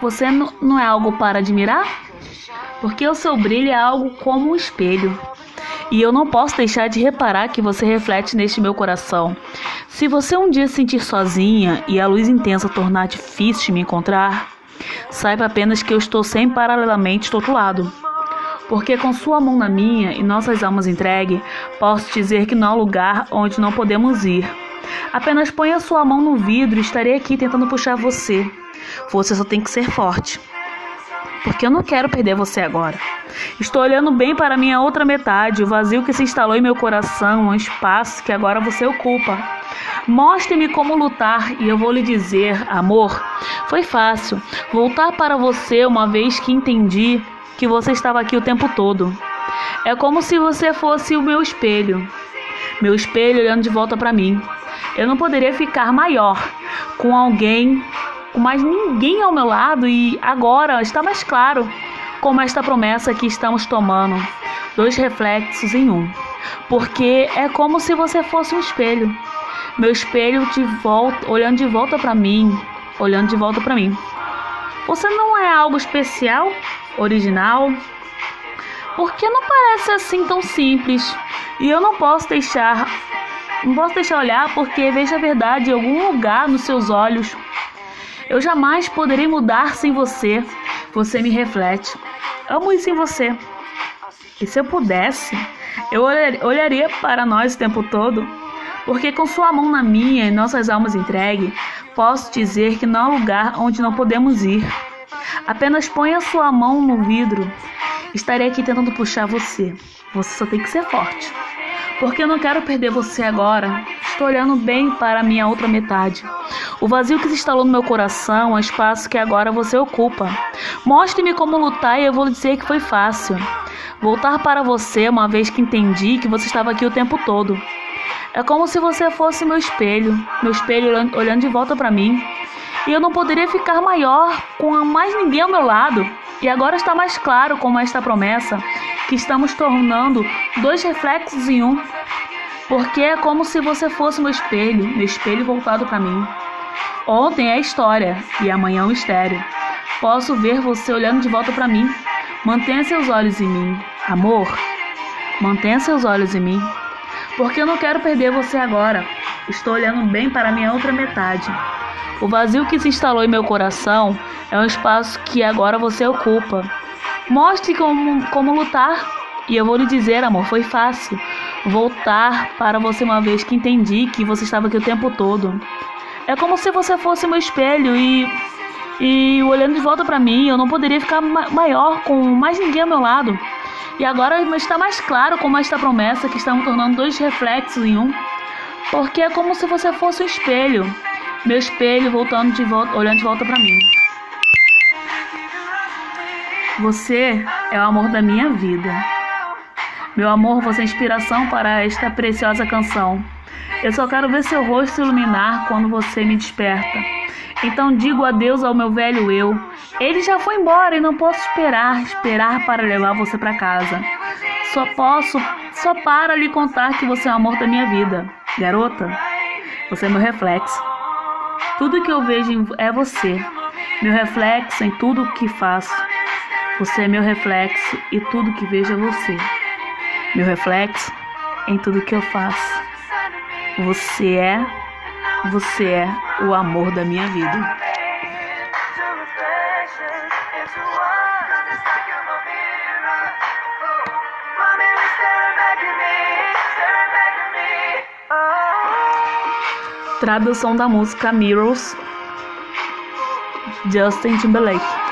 Você não é algo para admirar? Porque o seu brilho é algo como um espelho. E eu não posso deixar de reparar que você reflete neste meu coração. Se você um dia se sentir sozinha e a luz intensa tornar difícil de me encontrar, saiba apenas que eu estou sempre paralelamente do outro lado. Porque com sua mão na minha e nossas almas entregue, posso dizer que não há lugar onde não podemos ir. Apenas ponha sua mão no vidro e estarei aqui tentando puxar você. Você só tem que ser forte. Porque eu não quero perder você agora. Estou olhando bem para minha outra metade, o vazio que se instalou em meu coração, um espaço que agora você ocupa. Mostre-me como lutar e eu vou lhe dizer, amor, foi fácil voltar para você uma vez que entendi que você estava aqui o tempo todo. É como se você fosse o meu espelho. Meu espelho olhando de volta para mim. Eu não poderia ficar maior com alguém, com mais ninguém ao meu lado e agora está mais claro como esta promessa que estamos tomando, dois reflexos em um. Porque é como se você fosse um espelho. Meu espelho de volta, olhando de volta para mim, olhando de volta para mim. Você não é algo especial, original? Porque não parece assim tão simples. E eu não posso deixar, não posso deixar olhar porque vejo a verdade em algum lugar nos seus olhos. Eu jamais poderei mudar sem você. Você me reflete. Amo isso em você. E se eu pudesse, eu olharia para nós o tempo todo, porque com sua mão na minha e nossas almas entregue, posso dizer que não há lugar onde não podemos ir. Apenas ponha sua mão no vidro. Estarei aqui tentando puxar você. Você só tem que ser forte. Porque eu não quero perder você agora. Estou olhando bem para a minha outra metade. O vazio que se instalou no meu coração é o espaço que agora você ocupa. Mostre-me como lutar e eu vou lhe dizer que foi fácil. Voltar para você uma vez que entendi que você estava aqui o tempo todo. É como se você fosse meu espelho, meu espelho olhando de volta para mim. E eu não poderia ficar maior com mais ninguém ao meu lado. E agora está mais claro como esta promessa que estamos tornando dois reflexos em um. Porque é como se você fosse meu espelho, meu espelho voltado para mim. Ontem é história e amanhã é um mistério. Posso ver você olhando de volta para mim. Mantenha seus olhos em mim. Amor, mantenha seus olhos em mim. Porque eu não quero perder você agora. Estou olhando bem para minha outra metade. O vazio que se instalou em meu coração é um espaço que agora você ocupa. Mostre como, como lutar. E eu vou lhe dizer, amor, foi fácil. Voltar para você uma vez que entendi que você estava aqui o tempo todo. É como se você fosse meu espelho e e olhando de volta para mim, eu não poderia ficar ma maior com mais ninguém ao meu lado. E agora está mais claro como esta promessa que estamos tornando dois reflexos em um, porque é como se você fosse um espelho, meu espelho voltando de volta, olhando de volta para mim. Você é o amor da minha vida. Meu amor, você é inspiração para esta preciosa canção. Eu só quero ver seu rosto iluminar quando você me desperta. Então digo adeus ao meu velho eu. Ele já foi embora e não posso esperar, esperar para levar você para casa. Só posso, só para lhe contar que você é o amor da minha vida. Garota, você é meu reflexo. Tudo que eu vejo é você. Meu reflexo em tudo o que faço. Você é meu reflexo e tudo que vejo é você. Meu reflexo em tudo que eu faço. Você é, você é o amor da minha vida. Tradução da música Mirrors, Justin Timberlake.